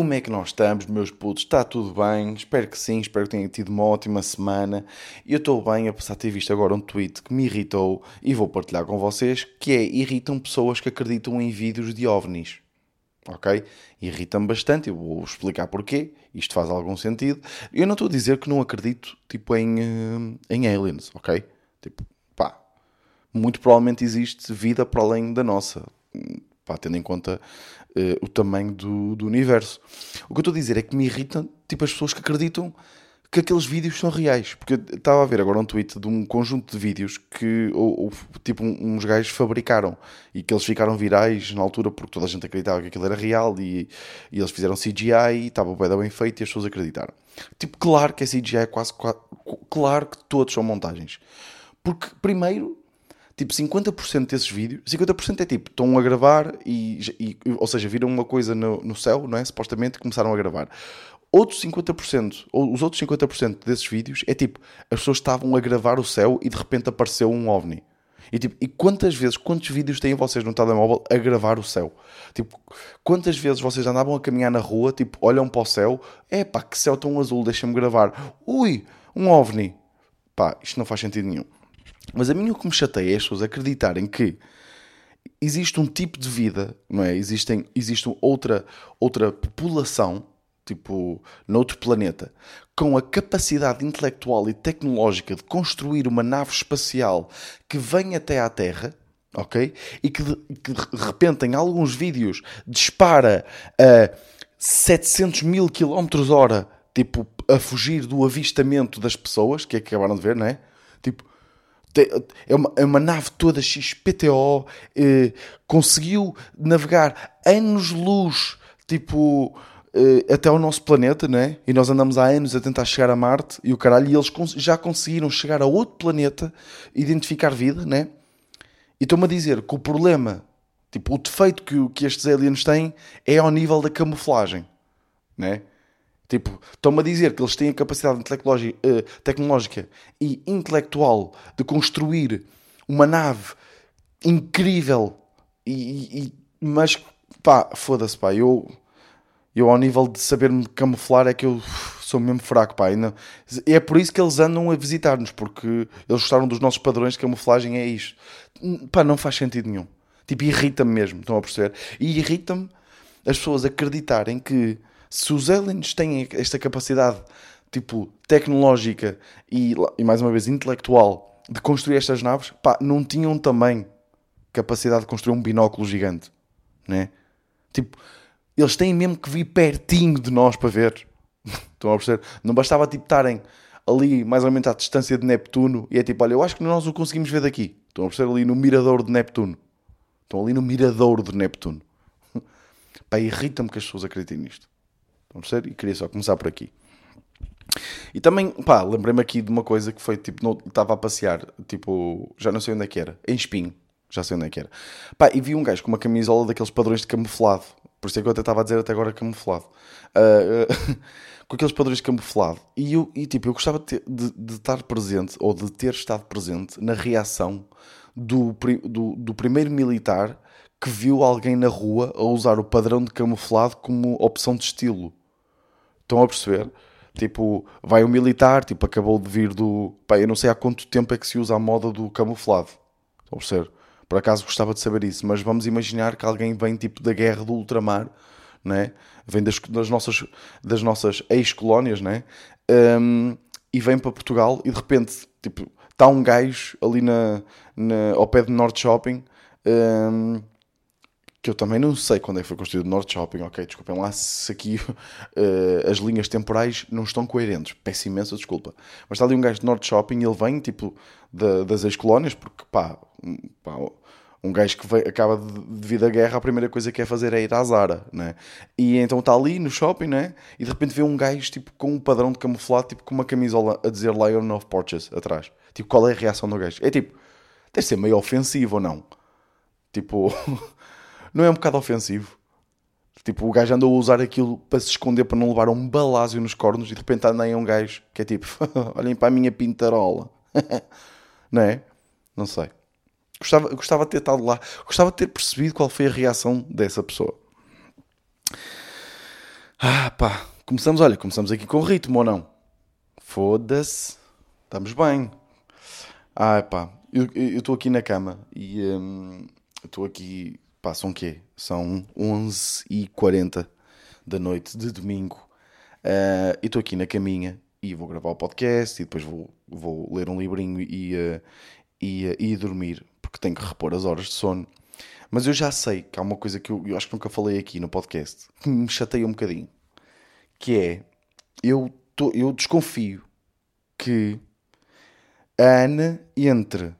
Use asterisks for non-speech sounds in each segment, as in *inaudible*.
Como é que nós estamos, meus putos? Está tudo bem? Espero que sim, espero que tenham tido uma ótima semana. Eu estou bem, apesar de ter visto agora um tweet que me irritou e vou partilhar com vocês, que é, irritam pessoas que acreditam em vídeos de OVNIs. Ok? Irritam-me bastante, eu vou explicar porquê, isto faz algum sentido. Eu não estou a dizer que não acredito, tipo, em, eh, em aliens, ok? Tipo, pá, muito provavelmente existe vida para além da nossa, pá, tendo em conta uh, o tamanho do, do universo. O que eu estou a dizer é que me irritam tipo, as pessoas que acreditam que aqueles vídeos são reais. Porque eu estava a ver agora um tweet de um conjunto de vídeos que ou, ou, tipo uns gajos fabricaram e que eles ficaram virais na altura porque toda a gente acreditava que aquilo era real e, e eles fizeram CGI e estava bem, bem feito e as pessoas acreditaram. Tipo, claro que é CGI, é quase, quase claro que todos são montagens. Porque, primeiro, tipo 50% desses vídeos, 50% é tipo, estão a gravar e, e, ou seja, viram uma coisa no, no céu, não é? Supostamente começaram a gravar. Outros 50%, ou os outros 50% desses vídeos é tipo, as pessoas estavam a gravar o céu e de repente apareceu um OVNI. E, tipo, e quantas vezes, quantos vídeos têm vocês no telemóvel a gravar o céu? Tipo, quantas vezes vocês andavam a caminhar na rua, tipo, olham para o céu, é pá, que céu tão azul, deixa-me gravar. Ui, um OVNI. Pá, isto não faz sentido nenhum. Mas a mim o que me chateia é as pessoas acreditarem que existe um tipo de vida, não é? Existem, existe outra, outra população, tipo, noutro planeta, com a capacidade intelectual e tecnológica de construir uma nave espacial que vem até à Terra, ok? E que de, que de repente em alguns vídeos dispara a 700 mil km hora, tipo, a fugir do avistamento das pessoas, que acabaram de ver, não é? Tipo, é uma, é uma nave toda XPTO, eh, conseguiu navegar anos-luz, tipo, eh, até ao nosso planeta, né? E nós andamos há anos a tentar chegar a Marte e o caralho, e eles já conseguiram chegar a outro planeta, identificar vida, né? E estão-me a dizer que o problema, tipo, o defeito que, que estes aliens têm é ao nível da camuflagem, né? Tipo, estão-me a dizer que eles têm a capacidade uh, tecnológica e intelectual de construir uma nave incrível e, e mas pá, foda-se pá, eu, eu ao nível de saber-me camuflar é que eu sou mesmo fraco pá, e é por isso que eles andam a visitar-nos, porque eles gostaram dos nossos padrões de camuflagem, é isto pá, não faz sentido nenhum tipo, irrita-me mesmo, estão a perceber? E irrita-me as pessoas acreditarem que se os aliens têm esta capacidade, tipo, tecnológica e, e mais uma vez, intelectual de construir estas naves, pá, não tinham também capacidade de construir um binóculo gigante, né? Tipo, eles têm mesmo que vir pertinho de nós para ver. *laughs* Estão a perceber? Não bastava, tipo, estarem ali mais ou menos à distância de Neptuno e é tipo, olha, eu acho que nós o conseguimos ver daqui. Estão a perceber ali no mirador de Neptuno. Estão ali no mirador de Neptuno. *laughs* Pá, irrita-me que as pessoas acreditem nisto. Estão a perceber? E queria só começar por aqui. E também, pá, lembrei-me aqui de uma coisa que foi tipo, estava a passear, tipo, já não sei onde é que era, em Espinho, já sei onde é que era. Pá, e vi um gajo com uma camisola daqueles padrões de camuflado, por isso é que eu até estava a dizer até agora camuflado, uh, *laughs* com aqueles padrões de camuflado. E, eu, e tipo, eu gostava de, de, de, estar presente, ou de ter estado presente na reação do, do, do primeiro militar que viu alguém na rua a usar o padrão de camuflado como opção de estilo. Estão a perceber? Tipo, vai um militar, tipo, acabou de vir do. Pá, eu não sei há quanto tempo é que se usa a moda do camuflado. Estão a perceber? Por acaso gostava de saber isso, mas vamos imaginar que alguém vem tipo da guerra do ultramar, né? vem das, das nossas, das nossas ex-colónias, né? Um, e vem para Portugal e de repente, tipo, está um gajo ali na, na, ao pé do Norte Shopping um, que eu também não sei quando é que foi construído o Norte Shopping, ok, desculpem lá se aqui uh, as linhas temporais não estão coerentes, peço imensa desculpa. Mas está ali um gajo de Norte Shopping e ele vem, tipo, de, das ex-colónias, porque pá, pá, um gajo que acaba de, devido à guerra, a primeira coisa que quer fazer é ir à Zara, né? E então está ali no shopping, né? E de repente vê um gajo, tipo, com um padrão de camuflado, tipo, com uma camisola a dizer Lion of Porches atrás. Tipo, qual é a reação do gajo? É tipo, deve ser meio ofensivo ou não? Tipo... *laughs* não é um bocado ofensivo? Tipo, o gajo andou a usar aquilo para se esconder, para não levar um balásio nos cornos e de repente anda aí um gajo que é tipo, *laughs* olhem para a minha pintarola. *laughs* não é? Não sei. Gostava, gostava de ter estado lá, gostava de ter percebido qual foi a reação dessa pessoa. Ah, pá, começamos, olha, começamos aqui com ritmo ou não? Foda-se, estamos bem. Ah, pá, eu estou aqui na cama e hum, estou aqui, são o quê? São 11h40 da noite de domingo uh, e estou aqui na caminha e vou gravar o podcast e depois vou, vou ler um livrinho e, uh, e, uh, e dormir, porque tenho que repor as horas de sono. Mas eu já sei que há uma coisa que eu, eu acho que nunca falei aqui no podcast que me chateia um bocadinho. Que é, eu, tô, eu desconfio que a Ana entre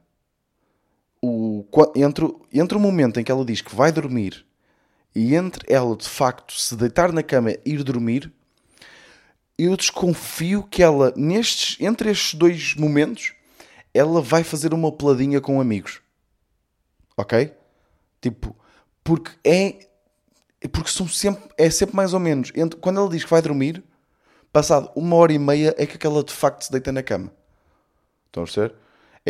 o, entre, entre o momento em que ela diz que vai dormir e entre ela de facto se deitar na cama e ir dormir, eu desconfio que ela, nestes, entre estes dois momentos, ela vai fazer uma peladinha com amigos. Ok? Tipo, porque é. Porque são sempre. É sempre mais ou menos. Entre, quando ela diz que vai dormir, passado uma hora e meia é que aquela de facto se deita na cama. Estão a perceber?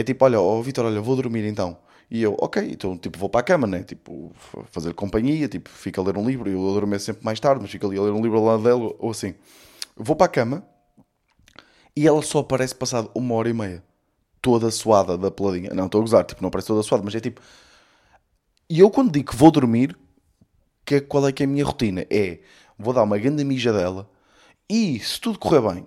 É tipo, olha, oh, Vitor, olha, vou dormir então. E eu, ok, então tipo, vou para a cama, né? Tipo, fazer companhia, tipo, fico a ler um livro. Eu adormeço sempre mais tarde, mas fico ali a ler um livro ao lado dela, ou assim. Vou para a cama e ela só aparece passado uma hora e meia. Toda suada da peladinha. Não, estou a gozar, tipo, não aparece toda suada, mas é tipo, e eu quando digo que vou dormir, que, é, qual é que é a minha rotina? É, vou dar uma grande mijadela e se tudo correr bem,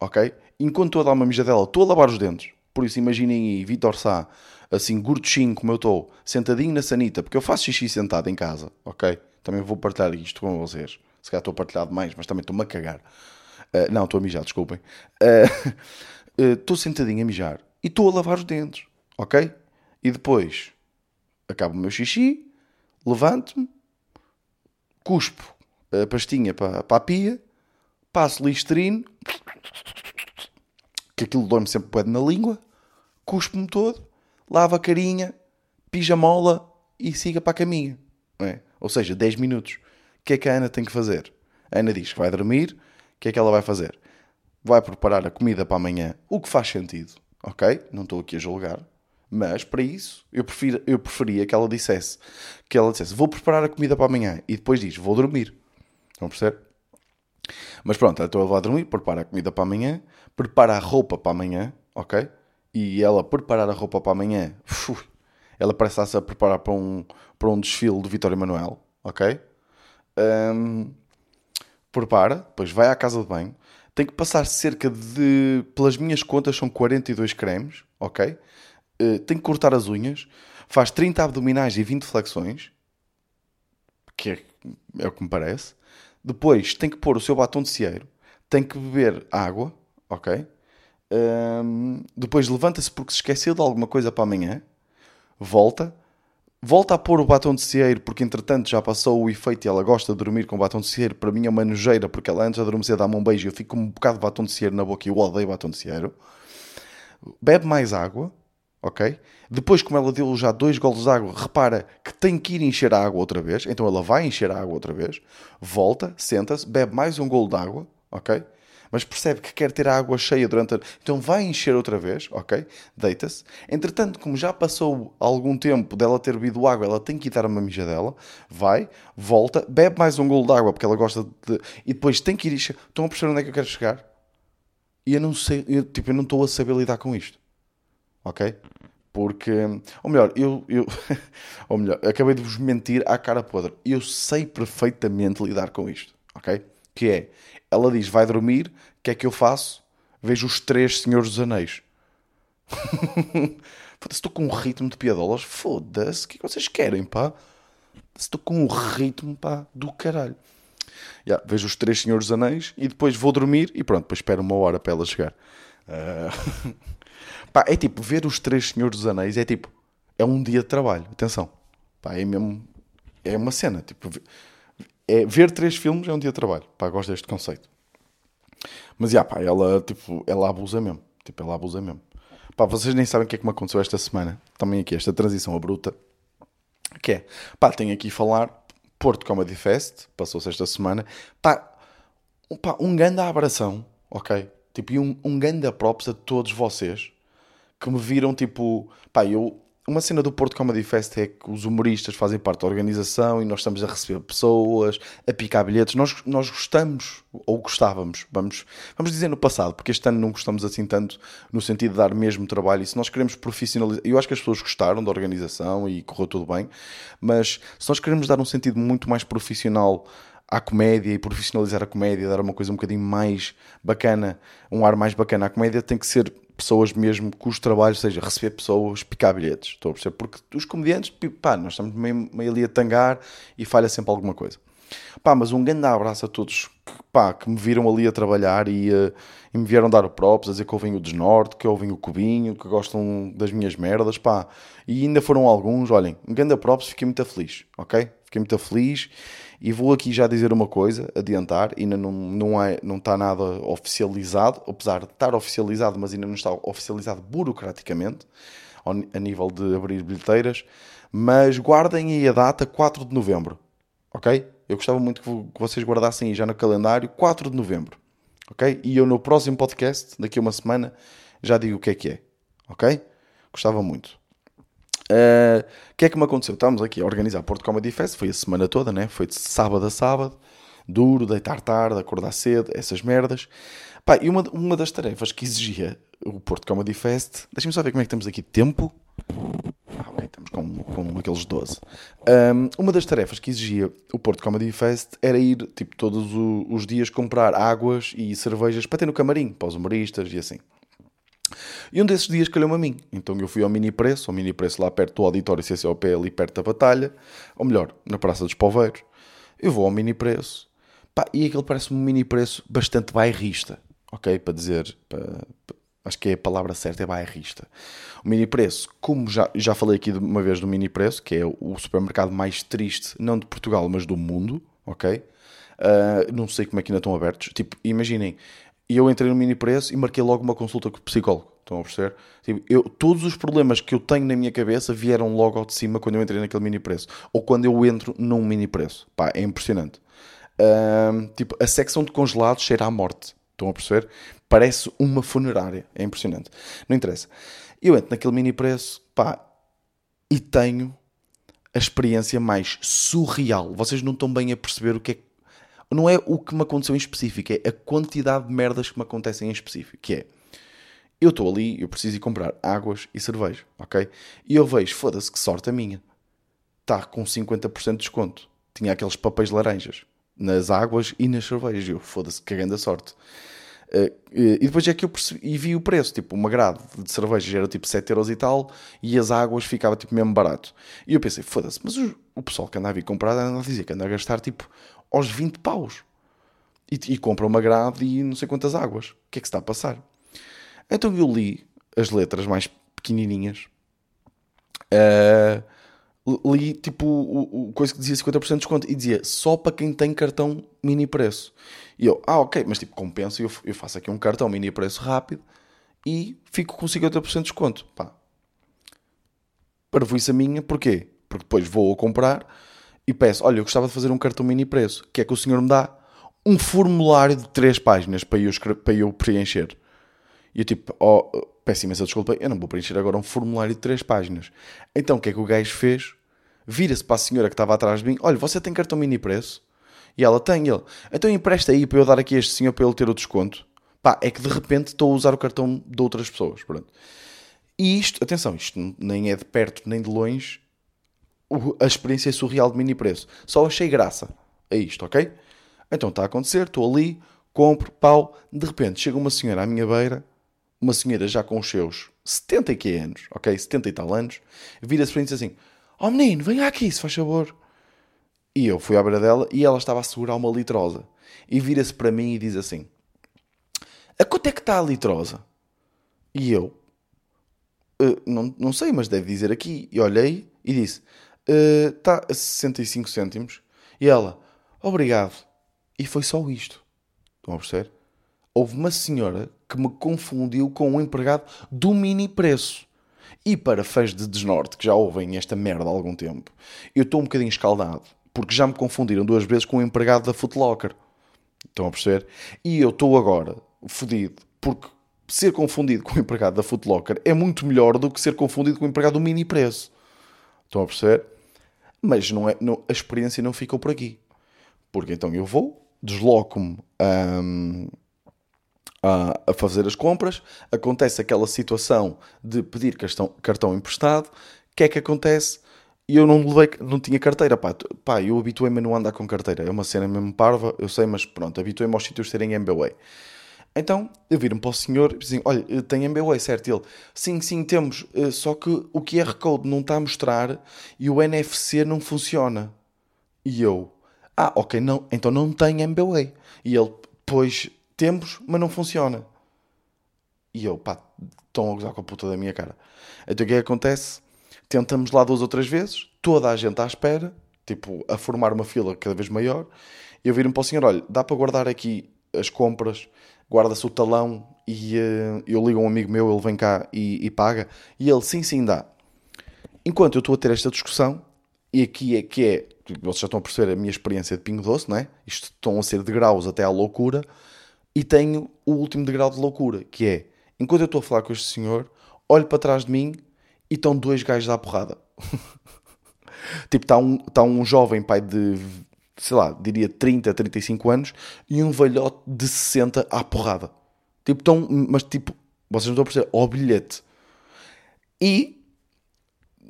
ok? Enquanto estou a dar uma mijadela, estou a lavar os dentes. Por isso imaginem aí, Vitor Sá, assim, gurtinho como eu estou, sentadinho na sanita, porque eu faço xixi sentado em casa, ok? Também vou partilhar isto com vocês. Se calhar estou a partilhar demais, mas também estou-me a cagar. Uh, não, estou a mijar, desculpem. *laughs* Estou uh, uh, sentadinho a mijar e estou a lavar os dentes, ok? E depois acabo o meu xixi, levanto-me, cuspo a pastinha para, para a pia, passo listerino, que aquilo dói-me sempre pede na língua, cuspo-me todo, lavo a carinha, pijamola e siga para a caminha. É? Ou seja, 10 minutos. O que é que a Ana tem que fazer? A Ana diz que vai dormir, o que é que ela vai fazer? Vai preparar a comida para amanhã, o que faz sentido, ok? Não estou aqui a julgar. Mas para isso eu, prefiro, eu preferia que ela dissesse que ela dissesse vou preparar a comida para amanhã e depois diz vou dormir. Estão a perceber? Mas pronto, então ela vai dormir, prepara a comida para amanhã, prepara a roupa para amanhã, ok? E ela preparar a roupa para amanhã, uf, ela parece estar-se a preparar para um, para um desfile de Vitória Manuel, ok? Um, prepara, depois vai à casa de banho, tem que passar cerca de, pelas minhas contas, são 42 cremes, ok? uh, tem que cortar as unhas, faz 30 abdominais e 20 flexões, que é, é o que me parece. Depois tem que pôr o seu batom de cieiro, tem que beber água, ok? Um, depois levanta-se porque se esqueceu de alguma coisa para amanhã, volta, volta a pôr o batom de cieiro porque entretanto já passou o efeito e ela gosta de dormir com batom de cieiro. Para mim é uma nojeira porque ela antes de adormecer dá-me um beijo e eu fico com um bocado de batom de cieiro na boca e eu odeio batom de cieiro. Bebe mais água, ok? Depois, como ela deu já dois golos de água, repara que tem que ir encher a água outra vez, então ela vai encher a água outra vez, volta, senta-se, bebe mais um golo de água, ok? Mas percebe que quer ter a água cheia durante a... Então vai encher outra vez, ok? Deita-se. Entretanto, como já passou algum tempo dela ter bebido água, ela tem que ir dar uma mijadela. Vai, volta, bebe mais um golo de água porque ela gosta de... E depois tem que ir... Estão a perceber onde é que eu quero chegar? E eu não sei... Eu, tipo, eu não estou a saber lidar com isto ok? Porque, ou melhor, eu, eu *laughs* ou melhor, acabei de vos mentir à cara podre. Eu sei perfeitamente lidar com isto, ok? Que é, ela diz, vai dormir, o que é que eu faço? Vejo os três Senhores dos Anéis. *laughs* Foda-se, estou com um ritmo de piadolas. Foda-se, o que é que vocês querem, pá? Estou com um ritmo, pá, do caralho. Yeah, vejo os três Senhores dos Anéis e depois vou dormir e pronto, depois espero uma hora para ela chegar. Uh... *laughs* Pá, é tipo, ver os três Senhores dos Anéis é tipo, é um dia de trabalho. Atenção. Pá, é mesmo, é uma cena. Tipo, é, ver três filmes é um dia de trabalho. Pá, gosto deste conceito. Mas, já, pá, ela, tipo, ela abusa mesmo. Tipo, ela abusa mesmo. Pá, vocês nem sabem o que é que me aconteceu esta semana. Também aqui, esta transição abrupta. Que é, pá, tenho aqui a falar Porto Comedy Fest, passou-se esta semana. Pá, um, pá, um grande abração, ok? Tipo, e um, um grande props a todos vocês que me viram tipo, pá, eu uma cena do Porto Comedy Fest é que os humoristas fazem parte da organização e nós estamos a receber pessoas, a picar bilhetes. Nós, nós gostamos, ou gostávamos, vamos, vamos dizer no passado, porque este ano não gostamos assim tanto no sentido de dar mesmo trabalho. E se nós queremos profissionalizar, eu acho que as pessoas gostaram da organização e correu tudo bem, mas se nós queremos dar um sentido muito mais profissional à comédia e profissionalizar a comédia, dar uma coisa um bocadinho mais bacana, um ar mais bacana à comédia, tem que ser pessoas mesmo cujo trabalho seja receber pessoas, picar bilhetes. Estou a perceber? Porque os comediantes, pá, nós estamos meio, meio ali a tangar e falha sempre alguma coisa. Pá, mas um grande abraço a todos que, pá, que me viram ali a trabalhar e, uh, e me vieram dar o props, a dizer que ouvem o Desnorte, que ouvem o Cubinho, que gostam das minhas merdas, pá. E ainda foram alguns, olhem, um grande props, fiquei muito feliz, ok? Fiquei muito feliz e vou aqui já dizer uma coisa, adiantar, ainda não, não, é, não está nada oficializado, apesar de estar oficializado, mas ainda não está oficializado burocraticamente, a nível de abrir bilheteiras, mas guardem aí a data 4 de novembro, ok? Eu gostava muito que vocês guardassem aí já no calendário 4 de novembro, ok? E eu no próximo podcast, daqui a uma semana, já digo o que é que é, ok? Gostava muito. O uh, que é que me aconteceu? Estávamos aqui a organizar Porto Comedy Fest, foi a semana toda, né? Foi de sábado a sábado, duro, deitar tarde, acordar cedo, essas merdas. Pá, e uma, uma das tarefas que exigia o Porto Comedy Fest, deixem-me só ver como é que estamos aqui de tempo. Ah, ok, estamos com, com aqueles 12. Um, uma das tarefas que exigia o Porto Comedy Fest era ir, tipo, todos os dias comprar águas e cervejas para ter no camarim, para os humoristas e assim. E um desses dias calhou-me a mim. Então eu fui ao mini preço, ao mini preço lá perto do auditório CCOP, ali perto da Batalha, ou melhor, na Praça dos Poveiros. Eu vou ao mini preço. Pá, e aquele parece-me um mini preço bastante bairrista, ok? Para dizer, acho que é a palavra certa, é bairrista. O mini preço, como já, já falei aqui uma vez do mini preço, que é o supermercado mais triste, não de Portugal, mas do mundo, ok? Uh, não sei como é que ainda estão abertos. Tipo, imaginem, eu entrei no mini preço e marquei logo uma consulta com o psicólogo. Estão a perceber? Tipo, eu, todos os problemas que eu tenho na minha cabeça vieram logo ao de cima quando eu entrei naquele mini preço. Ou quando eu entro num mini preço. Pá, é impressionante. tipo, a secção de congelados cheira à morte. Estão a perceber? Parece uma funerária. É impressionante. Não interessa. Eu entro naquele mini preço, pá, e tenho a experiência mais surreal. Vocês não estão bem a perceber o que é não é o que me aconteceu em específico, é a quantidade de merdas que me acontecem em específico. Que é, eu estou ali, eu preciso ir comprar águas e cerveja, ok? E eu vejo, foda-se, que sorte a minha. Está com 50% de desconto. Tinha aqueles papéis laranjas nas águas e nas cervejas. Eu, foda-se, que grande sorte. Uh, e depois é que eu percebi, e vi o preço, tipo, uma grade de cerveja era tipo 7 euros e tal, e as águas ficava tipo mesmo barato. E eu pensei, foda-se, mas o, pessoal que anda a vir comprar anda a dizer que anda a gastar tipo aos 20 paus. E, e compra uma grade e não sei quantas águas. O que é que se está a passar? Então eu li as letras mais pequenininhas. Uh, li tipo o, o, coisa que dizia 50% de desconto e dizia só para quem tem cartão mini preço. E eu, ah, ok, mas tipo, compensa, eu, eu faço aqui um cartão mini preço rápido e fico com 50% de desconto. Pá. Para isso a minha, porquê? Porque depois vou a comprar e peço: Olha, eu gostava de fazer um cartão mini preço. O que é que o senhor me dá? Um formulário de três páginas para eu, para eu preencher. E eu tipo, oh, peço imensa desculpa, eu não vou preencher agora um formulário de três páginas. Então o que é que o gajo fez? Vira-se para a senhora que estava atrás de mim: Olha, você tem cartão mini preço? E ela tem, ele. Então empresta aí para eu dar aqui a este senhor para ele ter o desconto. Pá, é que de repente estou a usar o cartão de outras pessoas. Pronto. E isto, atenção, isto nem é de perto nem de longe a experiência surreal de mini preço. Só achei graça a isto, ok? Então está a acontecer, estou ali, compro, pau, de repente chega uma senhora à minha beira, uma senhora já com os seus 70 e que anos, ok? 70 e tal anos, vira-se para mim e diz assim: Oh menino, venha aqui, se faz favor. E eu fui à beira dela e ela estava a segurar uma litrosa. E vira-se para mim e diz assim: A quanto é que está a litrosa? E eu, uh, não, não sei, mas deve dizer aqui. E olhei e disse: está uh, a 65 cêntimos. E ela, obrigado. E foi só isto. Estão a perceber? Houve uma senhora que me confundiu com um empregado do mini preço. E para fãs de desnorte que já ouvem esta merda há algum tempo, eu estou um bocadinho escaldado. Porque já me confundiram duas vezes com um empregado da Footlocker. Estão a perceber? E eu estou agora fodido porque ser confundido com o empregado da Footlocker é muito melhor do que ser confundido com o empregado do mini preço. Estão a perceber? Mas não é, não, a experiência não ficou por aqui. Porque então eu vou, desloco-me um, a, a, fazer as compras, acontece aquela situação de pedir cartão, cartão emprestado, o que é que acontece? E eu não levei, não tinha carteira, pá, pá eu habituei-me a não andar com carteira, é uma cena mesmo parva, eu sei, mas pronto, habituei-me aos sítios terem MBWay. Então, eu viro-me para o senhor e disse, olha, tem MBWay, certo? Ele, sim, sim, temos, eh, só que o QR Code não está a mostrar e o NFC não funciona. E eu, ah, ok, não, então não tem MBWay. E ele, pois, temos, mas não funciona. E eu, pá, estão a gozar com a puta da minha cara. Então o que é que acontece? Tentamos lá duas ou três vezes, toda a gente à espera, tipo, a formar uma fila cada vez maior. E eu viro-me para o senhor, olha, dá para guardar aqui as compras guarda-se o talão e uh, eu ligo a um amigo meu, ele vem cá e, e, paga. E ele, sim, sim, dá. Enquanto eu estou a ter esta discussão, e aqui é que é, vocês já estão a perceber a minha experiência de Pingo Doce, não é? Isto estão a ser degraus até à loucura. E tenho o último degrau de loucura, que é, enquanto eu estou a falar com este senhor, olho para trás de mim e estão dois gajos à porrada. *laughs* tipo, está um, está um jovem pai de sei lá, diria 30, 35 anos, e um velhote de 60 à porrada. Tipo, tão, mas tipo, vocês não estão a perceber, ao bilhete. E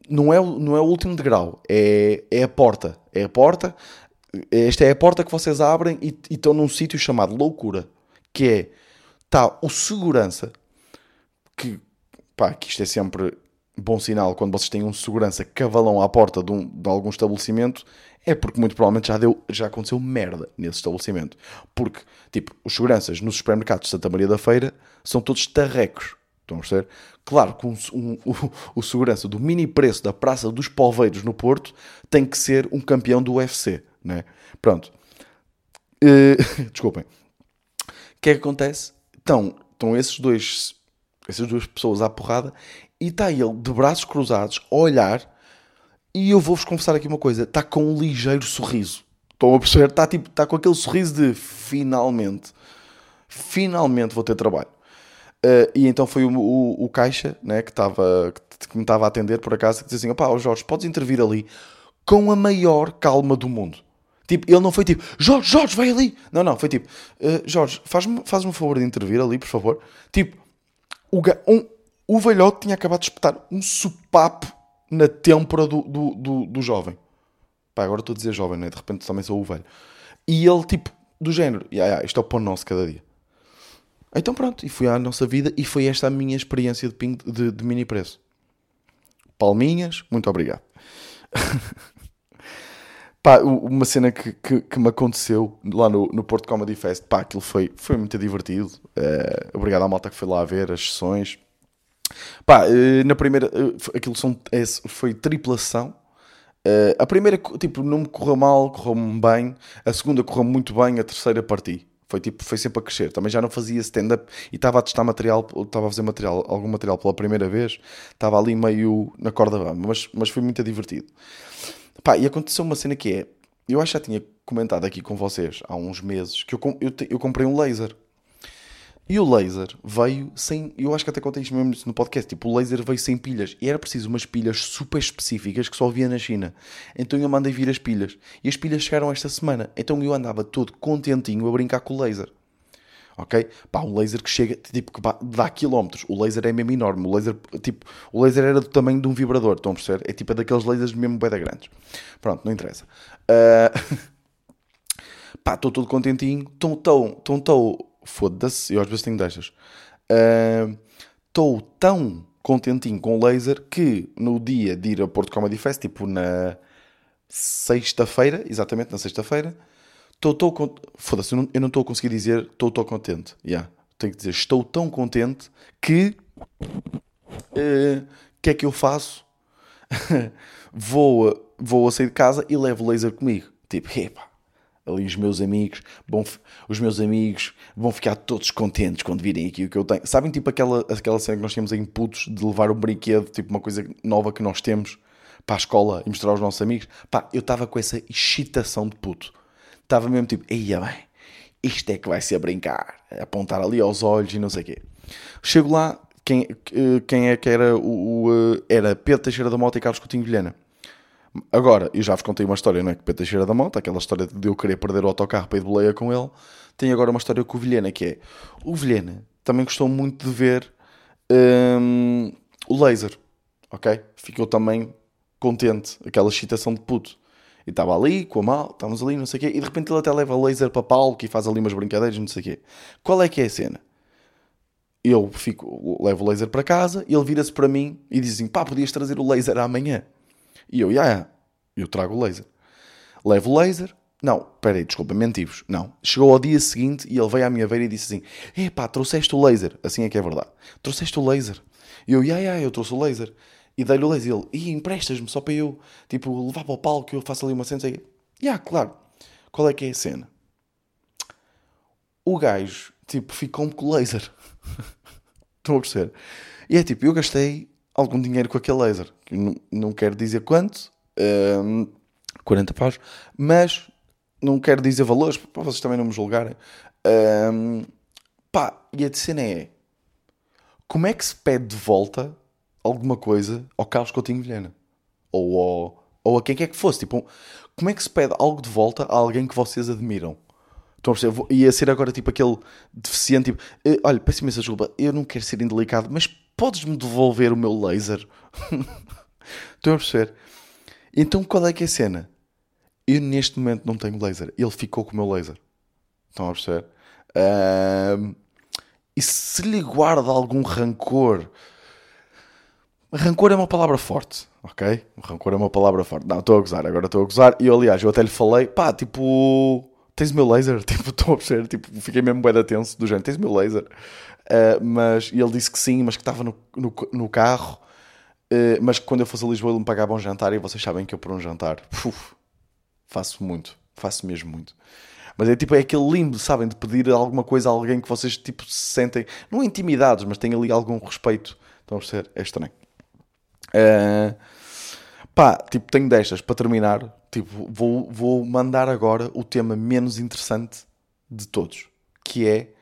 não é, não é o último degrau, é, é a porta. É a porta, esta é a porta que vocês abrem e, e estão num sítio chamado loucura, que é, está o segurança, que, pá, que isto é sempre bom sinal quando vocês têm um segurança cavalão à porta de, um, de algum estabelecimento, é porque muito provavelmente já, deu, já aconteceu merda nesse estabelecimento. Porque, tipo, os seguranças nos supermercados de Santa Maria da Feira são todos tarrecos. Estão a perceber? Claro que um, um, o, o segurança do mini preço da Praça dos Poveiros no Porto tem que ser um campeão do UFC, né? Pronto. Uh, *laughs* desculpem. O que é que acontece? Então, estão esses dois, essas duas pessoas à porrada e está ele de braços cruzados a olhar e eu vou-vos confessar aqui uma coisa: está com um ligeiro sorriso. Estão a perceber? Está, tipo, está com aquele sorriso de finalmente, finalmente vou ter trabalho. Uh, e então foi o, o, o caixa né, que, estava, que, me estava a atender por acaso que dizia assim: opá, Jorge, podes intervir ali com a maior calma do mundo. Tipo, ele não foi tipo, Jorge, Jorge, vai ali. Não, não, foi tipo, uh, Jorge, faz-me faz um favor de intervir ali, por favor. Tipo, o, um, o velhote tinha acabado de espetar um sopapo na têmpora do, do, do, do jovem. Pá, agora estou a dizer jovem, né? de repente também sou o velho. E ele, tipo, do género, yeah, yeah, isto é o pão nosso cada dia. Então pronto, e fui à nossa vida e foi esta a minha experiência de, ping, de, de mini preço. Palminhas, muito obrigado. *laughs* pá, uma cena que, que, que, me aconteceu lá no, no Porto Comedy Fest, pá, aquilo foi, foi muito divertido. Uh, obrigado à malta que foi lá ver as sessões. Pá, eh, na primeira, eh, aquilo são, é, foi triplação. Uh, a primeira, tipo, não me correu mal, correu-me bem. A segunda correu muito bem, a terceira parti. Foi tipo, foi sempre a crescer. Também já não fazia stand-up e estava a testar material, estava a fazer material, algum material pela primeira vez. Estava ali meio na corda bamba, mas, mas foi muito divertido. Pá, e aconteceu uma cena que é, eu acho que já tinha comentado aqui com vocês há uns meses que eu, eu, eu comprei um laser. E o laser veio sem. Eu acho que até contei isto mesmo no podcast. Tipo, o laser veio sem pilhas. E era preciso umas pilhas super específicas que só havia na China. Então eu mandei vir as pilhas. E as pilhas chegaram esta semana. Então eu andava todo contentinho a brincar com o laser. Ok? Pá, um laser que chega, tipo, que dá quilómetros. O laser é mesmo enorme. O laser, tipo, o laser era do tamanho de um vibrador. Estão a perceber? É tipo é daqueles lasers mesmo bem grandes. Pronto, não interessa. Uh... *laughs* Pá, estou todo contentinho. Estou tão, tão, tão foda-se, eu às vezes tenho destas. Estou uh, tão contentinho com o laser que no dia de ir ao Porto Comedy Fest, tipo na sexta-feira, exatamente na sexta-feira, estou tão foda-se, eu não estou a conseguir dizer estou tão contente. Yeah. Tenho que dizer estou tão contente que o uh, que é que eu faço? *laughs* vou, vou a sair de casa e levo o laser comigo. Tipo, epa, ali os meus amigos, vão, os meus amigos vão ficar todos contentes quando virem aqui o que eu tenho. Sabem, tipo aquela, aquela cena que nós temos em putos de levar um brinquedo, tipo uma coisa nova que nós temos para a escola e mostrar aos nossos amigos? Pá, eu estava com essa excitação de puto. Estava mesmo tipo, eia bem, isto é que vai ser brincar, apontar ali aos olhos e não sei o quê. Chego lá, quem, eh, quem é que era o, o, eh, Era Pedro Teixeira da Mota e Carlos Coutinho Vilhena. Agora, eu já vos contei uma história, não é? Que Pedro Teixeira da Mota, aquela história de eu querer perder o autocarro para ir de boleia com ele, tem agora uma história com o Vilhena, que é... O Vilhena também gostou muito de ver hum, o laser, ok? Ficou também contente, aquela excitação de puto. E estava ali, com a mal, estávamos ali, não sei o quê, e de repente ele até leva laser para palco e faz ali umas brincadeiras, não sei o quê. Qual é que é a cena? Eu fico, levo o laser para casa, ele vira-se para mim e diz assim, pá, podias trazer o laser amanhã. E eu, já, yeah, eu trago o laser. Levo o laser, não, peraí, desculpa, mentivos. Não. Chegou ao dia seguinte e ele veio à minha beira e disse assim: Epá, trouxeste o laser. Assim é que é verdade. Trouxeste o laser. E eu, ia, ia, eu trouxe o laser. E dei-lhe o laser. E ele, e emprestas-me só para eu, tipo, levar para o palco que eu faço ali uma cena. E yeah, claro. Qual é que é a cena? O gajo, tipo, ficou-me com o laser. *laughs* Estão a perceber? E é tipo, eu gastei algum dinheiro com aquele laser. Não, não quero dizer quanto. Um, 40 paus. Mas não quero dizer valores, para vocês também não me julgarem. Um, pá, e a cena é: como é que se pede de volta alguma coisa ao Carlos Coutinho Vilhena? Ou, ao, ou a quem quer que fosse? Tipo, como é que se pede algo de volta a alguém que vocês admiram? Estão a perceber? Ia ser agora tipo aquele deficiente, tipo, eh, olha, peço imensa desculpa, eu não quero ser indelicado, mas podes-me devolver o meu laser? *laughs* Estão a perceber? Então qual é que é a cena? Eu neste momento não tenho laser. Ele ficou com o meu laser. Estão a perceber? E se lhe guarda algum rancor. Rancor é uma palavra forte, ok? Rancor é uma palavra forte. Não, estou a gozar, agora estou a gozar. E aliás, eu até lhe falei, pá, tipo, tens o meu laser? *laughs* Tipo, estou a perceber, tipo, fiquei mesmo bem tenso do género, tens o meu laser? Uh, mas ele disse que sim, mas que estava no, no, no carro. Uh, mas que quando eu fosse a Lisboa ele me pagava um jantar e vocês sabem que eu por um jantar, uf, Faço muito. Faço mesmo muito. Mas é tipo, é aquele limbo, sabem, de pedir alguma coisa a alguém que vocês tipo se sentem, não intimidados, mas têm ali algum respeito. Estão a perceber? É estranho. Uh, pá, tipo, tenho destas para terminar. Tipo, vou, vou mandar agora o tema menos interessante de todos, que é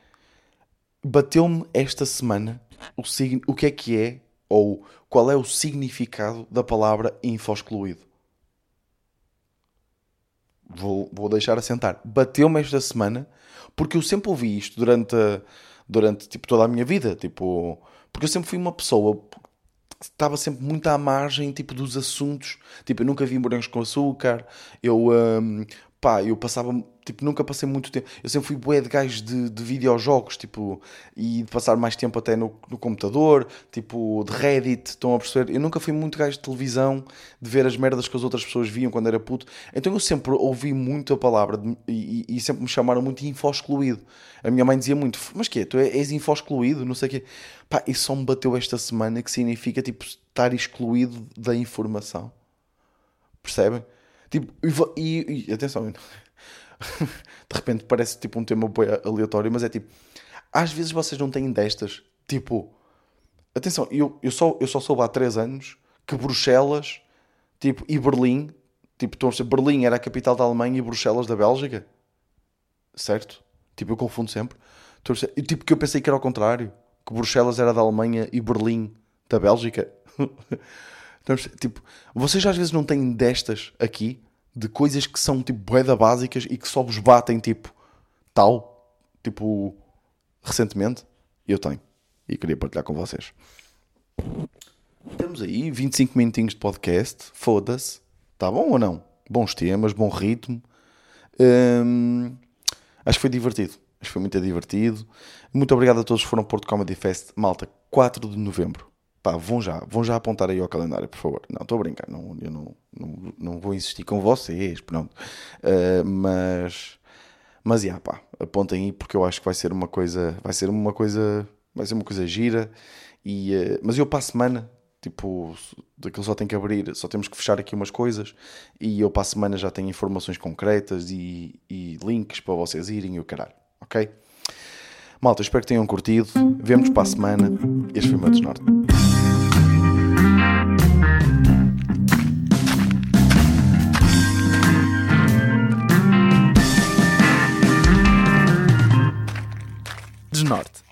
bateu-me esta semana o, o que é que é ou qual é o significado da palavra infoscluído vou, vou deixar assentar. Bateu-me esta semana porque eu sempre ouvi isto durante, durante tipo, toda a minha vida. Tipo, porque eu sempre fui uma pessoa estava sempre muito à margem tipo, dos assuntos. Tipo, eu nunca vi morangos com açúcar. Eu, um, pá, eu passava tipo, nunca passei muito tempo. Eu sempre fui bué de gajos de, de videojogos, tipo, e de passar mais tempo até no, no computador, tipo, de Reddit, estão a perceber? Eu nunca fui muito gajo de televisão, de ver as merdas que as outras pessoas viam quando era puto. Então eu sempre ouvi muito a palavra de, e, e, sempre me chamaram muito de info-excluído. A minha mãe dizia muito, mas que Tu és info-excluído? Não sei o quê. Pá, isso só me bateu esta semana que significa, tipo, estar excluído da informação. Percebem? Tipo, e, e atenção, *laughs* de repente parece tipo um tema aleatório, mas é tipo, às vezes vocês não têm destas, tipo, atenção, eu, eu, só, eu só soube há 3 anos que Bruxelas, tipo, e Berlim, tipo, estão a dizer, Berlim era a capital da Alemanha e Bruxelas da Bélgica, certo? Tipo, eu confundo sempre. E tipo, que eu pensei que era ao contrário, que Bruxelas era da Alemanha e Berlim da Bélgica. *laughs* tipo, vocês às vezes não têm destas aqui, de coisas que são tipo boeda básicas e que só vos batem tipo tal, tipo recentemente, eu tenho e queria partilhar com vocês. Temos aí 25 minutinhos de podcast, foda-se, tá bom ou não? Bons temas, bom ritmo. Hum, acho que foi divertido. Acho que foi muito divertido. Muito obrigado a todos que foram Porto Comedy Fest, malta, 4 de novembro. Pá, vão já, vão já apontar aí ao calendário, por favor. Não, estou a brincar, não, eu não, não, não vou insistir com vocês, pronto. Uh, mas, mas, já, pá, apontem aí porque eu acho que vai ser uma coisa, vai ser uma coisa, vai ser uma coisa gira. E, uh, mas eu para a semana, tipo, daquilo só tem que abrir, só temos que fechar aqui umas coisas e eu para a semana já tenho informações concretas e, e links para vocês irem e o caralho, ok? Malta, espero que tenham curtido. Vemo-nos para a semana. Este foi o meu desnorte. Desnorte.